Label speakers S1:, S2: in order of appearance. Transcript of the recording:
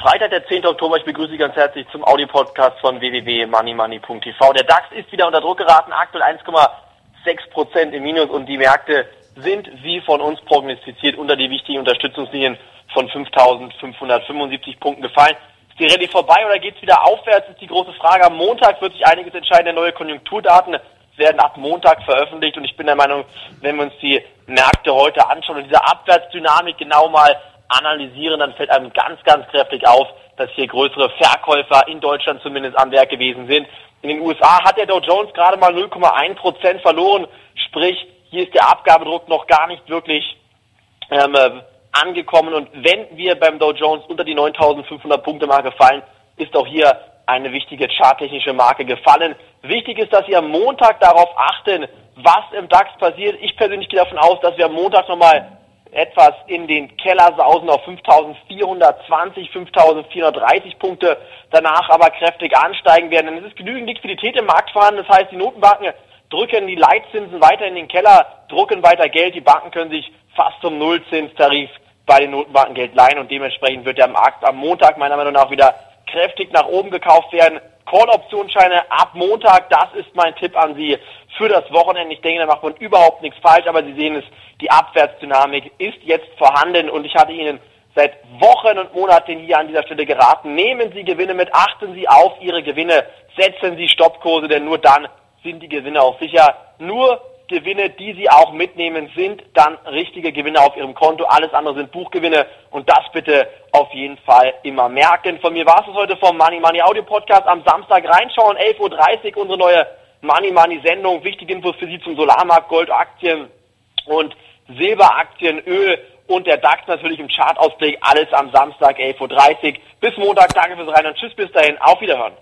S1: Freitag, der 10. Oktober. Ich begrüße Sie ganz herzlich zum Audio-Podcast von www.moneymoney.tv. Der DAX ist wieder unter Druck geraten, aktuell 1,6 Prozent im Minus und die Märkte sind, wie von uns prognostiziert, unter die wichtigen Unterstützungslinien von 5.575 Punkten gefallen. Ist die Rallye vorbei oder geht es wieder aufwärts, ist die große Frage. Am Montag wird sich einiges entscheiden. Neue Konjunkturdaten werden ab Montag veröffentlicht und ich bin der Meinung, wenn wir uns die Märkte heute anschauen und diese Abwärtsdynamik genau mal analysieren, dann fällt einem ganz, ganz kräftig auf, dass hier größere Verkäufer in Deutschland zumindest am Werk gewesen sind. In den USA hat der Dow Jones gerade mal 0,1 Prozent verloren, sprich, hier ist der Abgabedruck noch gar nicht wirklich ähm, äh, angekommen und wenn wir beim Dow Jones unter die 9500 Punkte Marke fallen, ist auch hier eine wichtige charttechnische Marke gefallen. Wichtig ist, dass Sie am Montag darauf achten, was im DAX passiert. Ich persönlich gehe davon aus, dass wir am Montag nochmal etwas in den Keller sausen auf 5420, 5430 Punkte, danach aber kräftig ansteigen werden. Denn es ist genügend Liquidität im Markt vorhanden. Das heißt, die Notenbanken drücken die Leitzinsen weiter in den Keller, drucken weiter Geld. Die Banken können sich fast zum Nullzinstarif bei den Notenbanken Geld leihen und dementsprechend wird der Markt am Montag meiner Meinung nach wieder kräftig nach oben gekauft werden. Call-Optionsscheine ab Montag, das ist mein Tipp an Sie für das Wochenende. Ich denke, da macht man überhaupt nichts falsch, aber Sie sehen es, die Abwärtsdynamik ist jetzt vorhanden und ich hatte Ihnen seit Wochen und Monaten hier an dieser Stelle geraten. Nehmen Sie Gewinne mit, achten Sie auf Ihre Gewinne, setzen Sie Stoppkurse, denn nur dann sind die Gewinne auch sicher. Nur Gewinne, die Sie auch mitnehmen, sind dann richtige Gewinne auf Ihrem Konto. Alles andere sind Buchgewinne und das bitte auf jeden Fall immer merken. Von mir war es heute vom Money Money Audio Podcast am Samstag reinschauen, 11.30 Uhr unsere neue Money Money Sendung. Wichtige Infos für Sie zum Solarmarkt, Goldaktien und Silberaktien, Öl und der DAX natürlich im Chartausblick. Alles am Samstag 11.30 Uhr. Bis Montag. Danke fürs Rein und Tschüss bis dahin. Auf Wiederhören.